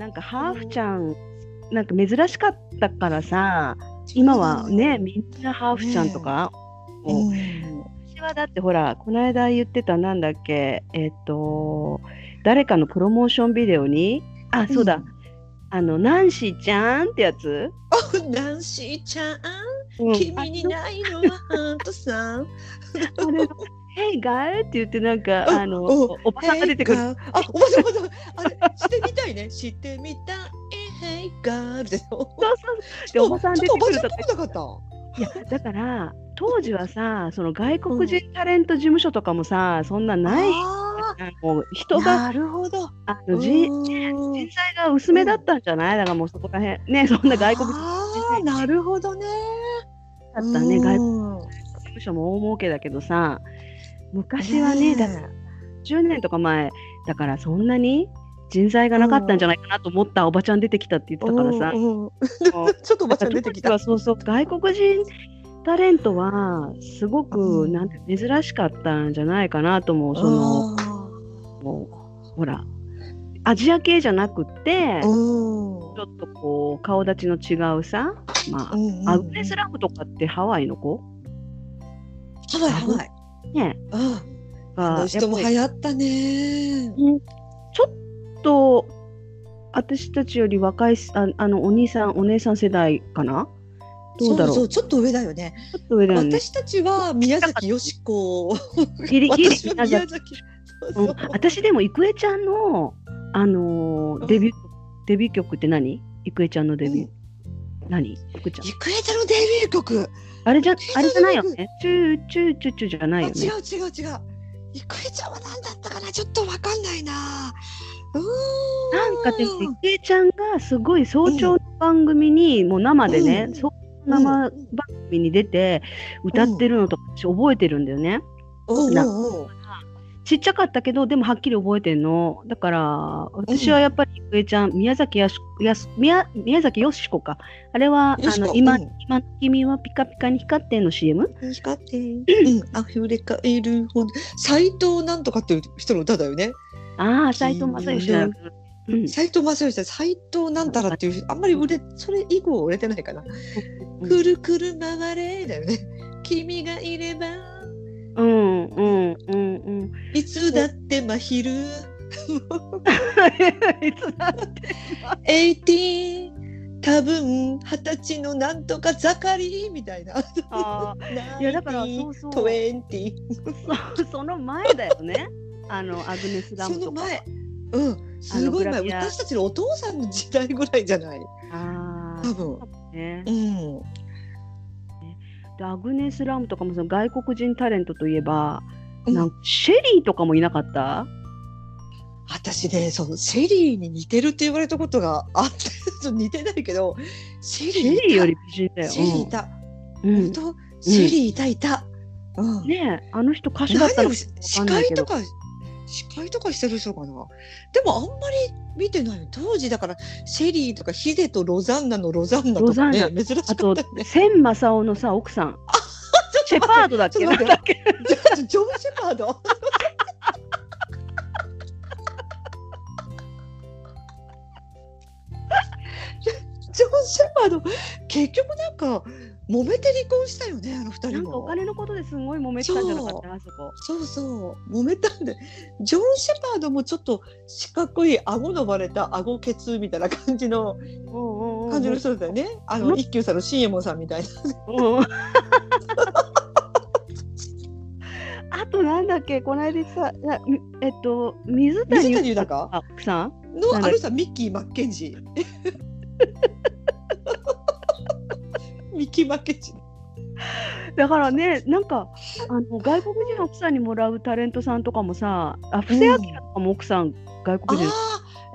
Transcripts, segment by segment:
なんかハーフちゃん、なんか珍しかったからさ今はねみんなハーフちゃんとか、私はだってほらこの間言ってたなんだっけえっ、と誰かのプロモーションビデオにあそうだ、あのナンシーちゃんってやつ。あナンシーちゃん、うん。君にないのはハントさん。あれ「ヘイガー」って言ってなんかああのおおばさんが出てくる。あ、おばさん、おばさん、あれ、してみたいね。してみたい。ヘイガールでしょ？そうそうでおばさん出てくるとちょっとおばちゃんっぽくなかっいやだから当時はさその外国人タレント事務所とかもさそんなた。ない。あもう人ーがなるほど。あの人うん。人材が薄めだったんじゃない？だからもうそこら辺。ねそんな外国人ああ、なるほどね。だったね外国うん。事務所も大儲けだけどさ昔はねだって10年とか前だからそんなに人材がなかったんじゃないかなと思ったおばちゃん出てきたって言ってたからさ、ちょっとおばちゃん出てきた。そうそう外国人タレントはすごく、うん。なんて珍しかったんじゃないかなと思うそのあもうほらアジア系じゃなくって、ちょっとこう顔立ちの違うさ、まあアグネス・ラムとかってハワイの子？ハワイハワイ。ね。あがあの人も流行ったね。ちょっと私たちより若いすああのお兄さんお姉さん世代かな？どうだろう？そうそうちょっと上だよね。ちょっと上だよね。私たちは宮崎よしこ。ギリギリ宮崎うう。ん。私でも郁恵ちゃんの、あのーうん。デビューデビュー曲って何？郁恵ちゃんのデビュー、うん。何？郁恵ちゃんのデビュー曲。あれじゃあれじゃないよね？チューチューチューチューじゃないよね。あ違う違う違う。郁恵ちゃんは何だったかな？ちょっとわかんないな。うーん。なんかでも郁恵ちゃんがすごい早朝の番組に、もう生でね、うん。そう生番組に出て歌ってるのとか私覚えてるんだよね、おうなおうおうちっちゃかったけどでもはっきり覚えてんの。だから私はやっぱり郁恵ちゃん宮崎やしやす宮宮崎よしこか。あれはあの今,、うん。今の君はピカピカに光ってんの CM? 光って、うん、溢れかえるほど。斎藤なんとかっていう人の歌だよね。ああ斎藤正義だ、うん。斎藤正義さん、斎藤なんたらっていう、あんまり売れ、それ以降売れてないかな。うん。くるくる回れだよね。君がいれば、うんうんうんうんいつだって真昼。いつだって18多分二十歳のなんとか盛り。みたいな。あいやだからそうそう。20ーそその前だよね。あのアグネス・ラそムとか。の前。うん、すごい前、私たちのお父さんの時代ぐらいじゃない？あ多分。あね。うん。でアグネス・ラムとかもその外国人タレントといえば、うんなんかシェリーとかもいなかった？私ね、そのシェリーに似てるって言われたことがあって、似てないけど、シェシリーより美人だよ。シェリーいた。うんうん本当、シェリーいたいた。うん。ねえあの人歌手だったの司会とか司会とかしてる人かな？でもあんまり見てないよ。当時だからシェリーとかヒデとロザンナのロザンナとかねロ珍しかったあとよね。千正夫のさ奥さんシェパードだっけ？ジョン・シェパード。ジョン・シェパード結局なんか揉めて離婚したよねあの二人なんかおも。金のことですごい揉めてたんじゃなかったあそこ。そうそう揉めたんでジョン・シェパードもちょっと四角い顎の割れた顎ケツみたいな感じの感じの人だよね。あうんの一休さんの新右衛門さんみたいな。となんだっけ？この間さえっと水谷豊さん？のあの人はミッキー・マッケンジー。ミッキー・マッケンジー。だからねなんかあの外国人の奥さんにもらうタレントさんとかもさあ布施明とかも奥さん外国人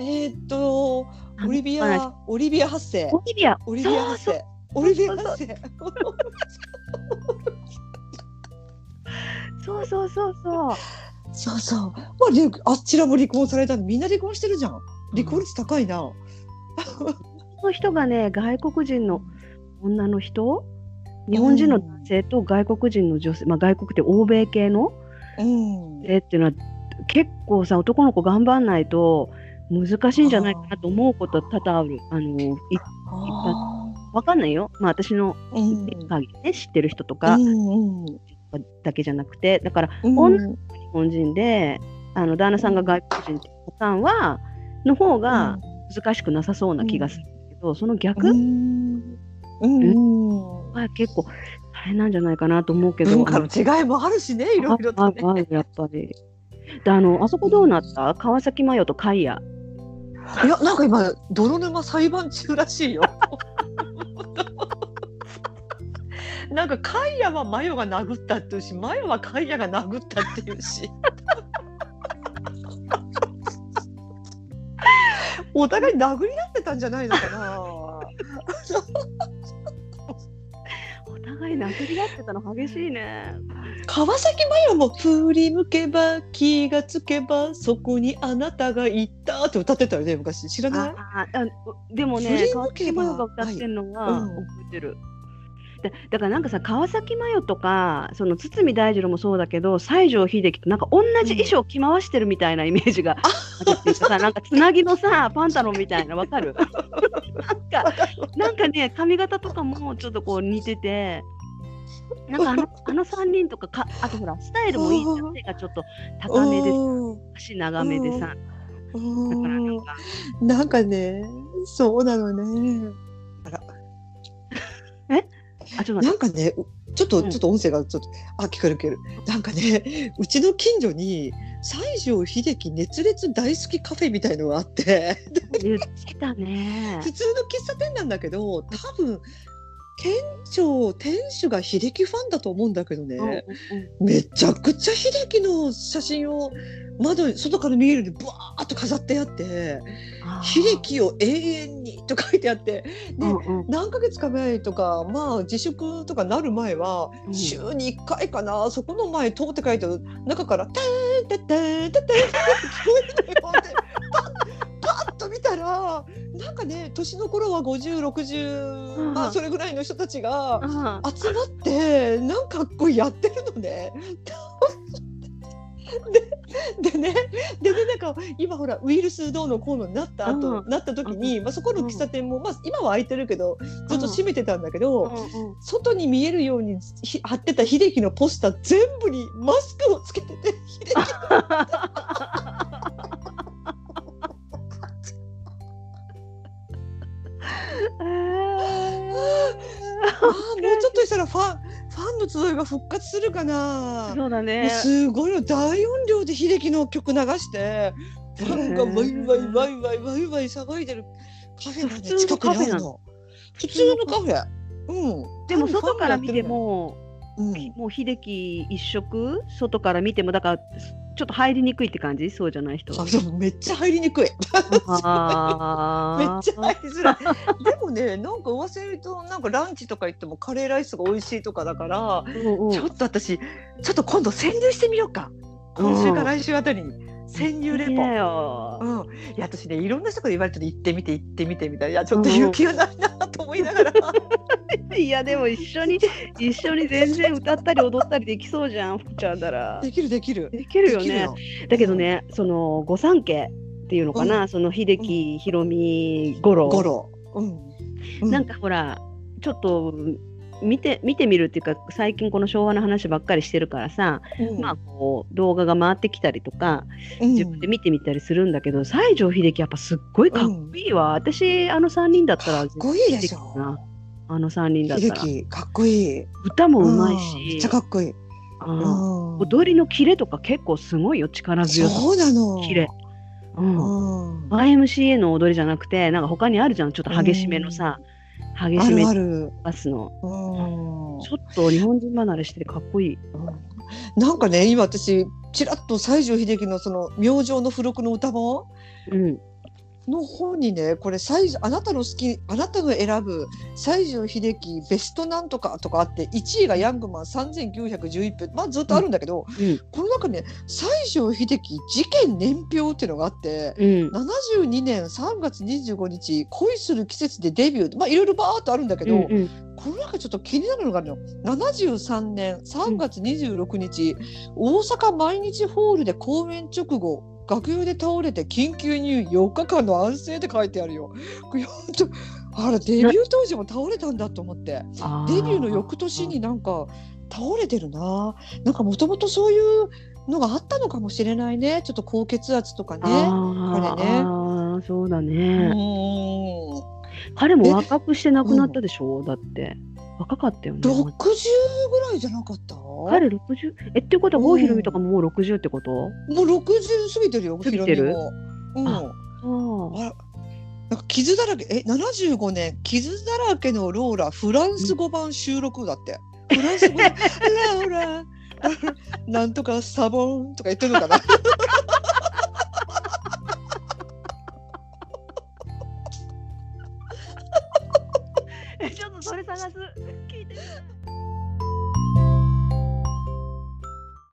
えーっと、オリビア、オリビア発生。オリビアオリビア発生。オリビア発生。そうそうそうそうそうそう。まあ、ね、あちらも離婚されたの、みんな離婚してるじゃん。離婚率高いな。その人がね外国人の女の人？日本人の男性と外国人の女性、まあ、外国って欧米系の？うん。女性っていうのは結構さ男の子頑張んないと難しいんじゃないかなと思うことは多々ある。あのいわかんないよ。まあ私のうん限りね知ってる人とかうんうんだけじゃなくて、だからうん女の子が日本人で、あの旦那さんが外国人っていうパターンはの方が難しくなさそうな気がするけど、その逆うんうんは結構大変なんじゃないかなと思うけど。文化の違いもあるしねいろいろとね。ああるやっぱり。であのあそこどうなった？川崎麻世とカイヤ。いやなんか今泥沼裁判中らしいよ。なんかカイヤはマヨが殴ったっていうしマヨはカイヤが殴ったっていうし。お互い殴り合ってたんじゃないのかな。お互い殴り合ってたの激しいね。川崎麻世も振り向けば気がつけばそこにあなたがいたって歌ってたよね昔知らない？ああでも振ね川崎麻世が歌ってるのははいうん覚えてる。だだからなんかさ川崎麻世とかその堤大二郎もそうだけど西城秀樹となんか同じ衣装着回してるみたいなイメージがあるっていうかさなんかつなぎのさパンタロンみたいなわかる？なんか なんかね髪型とかもちょっとこう似てて。なんかあのあの3人とかかあとほらスタイルもいいじゃん手がちょっと高めで足長めでさ。うん。だからなんか。なんかねそうなのね。あらあちょっとなんかねうちょっと、うん。ちょっと音声がちょっとあ聞こえる聞こえるなんかね うちの近所に西城秀樹熱烈大好きカフェみたいのがあって。言ってたね。普通の喫茶店なんだけど多分店長店主が秀樹ファンだと思うんだけどね、うんうんうん。めちゃくちゃ秀樹の写真を窓に外から見えるようにブワーッと飾ってあって「あー。秀樹を永遠に」と書いてあって。で、うんうん。何ヶ月か前とかまあ自粛とかなる前はうん。週に1回かな、そこの前通って書いて中から「ターンタッターンタッターン」って聞こえるのよらなんかね年の頃は5060、うん。まあそれぐらいの人たちが。集まってなんかこうやってるのね。ででねでねなんか今ほらウイルスどうのこうのになった後、うん。なった時に、まあ、そこの喫茶店も、まあ、今は開いてるけどずっと閉めてたんだけど、うん。うん。外に見えるようにひ貼ってた秀樹のポスター全部にマスクをつけてて秀樹。あ あもうちょっとしたらファンファンの集いが復活するかな。そうだね。すごいよ大音量で秀樹の曲流してファンがワイワイワイワイワイワイ騒いでるカフェがね普通の近くにあカフェなるの。普通のカフェ。うん。でも外から見ても、がやってるもう秀樹一色、外から見ても、だから、ちょっと入りにくいって感じ？そうじゃない人うん。はあ。そうめっちゃ入りにくい。めっあちゃ入りづらい。でもね、なんか噂によると、なんかランチとか行ってもカレーライスが美味しいとかだから、ーちょっと私、ちょっと今度潜入してみようか。今週か来週あたりに潜入レポ。うん、いや私ねいろんな人から言われてる行ってみて行ってみてみたいな。いやちょっと勇気がないなと思いながら、いやでも一緒に一緒に全然歌ったり踊ったりできそうじゃん福ちゃんだら。できるできる。できるよね。だけどねその御三家っていうのかな、その秀樹ひろみ五郎。ゴロ、うん。うん。なんかほらちょっと見て見てみるっていうか最近この昭和の話ばっかりしてるからさ、うん。まあこう動画が回ってきたりとかうん。自分で見てみたりするんだけど、西城秀樹やっぱすっごいかっこいいわ、私あの3人だったらかっこいいでしょ。あの3人だった秀ら樹かっこいい。歌もうまいん。めしっちゃかっこいい、うんうん。踊りのキレとか結構すごいよ。力強さそうなの。キレ、うん。うん。YMCA の踊りじゃなくてなんか他にあるじゃん。ちょっと激しめのさ、激あしめバスのうんちょっと日本人離れしててかっこいい。なんかね今私ちらっと西城秀樹のその「明星の付録の歌本」うん。の本にねこれ西城あなたの好きあなたの選ぶ西城秀樹ベストなんとかとかあって1位がヤングマン3911分まあずっとあるんだけど、うん。この中ね西城秀樹事件年表っていうのがあって。うん。72年3月25日恋する季節でデビューまあいろいろバーっとあるんだけど、うんうんこの中ちょっと気になるのがあるの73年3月26日、大阪毎日ホールで公演直後学友で倒れて緊急入院4日間の安静って書いてあるよ。これ本当あらデビュー当時も倒れたんだと思って。あデビューの翌年になんか倒れてるな。なんかもともとそういうのがあったのかもしれないね。ちょっと高血圧とかね。あーあれねそうだうね、ん。彼も若くして亡くなったでしょ、だって若かったよね。60ぐらいじゃなかった？も彼60えっていうことは郷ひろみとかももう60ってこと、う60過ぎてるよ過ぎてる？うん。ああなんか傷だらけ。え75年傷だらけのローラフランス語版収録だって、フランス語で「ローラなんとかサボン」とか言ってるのかな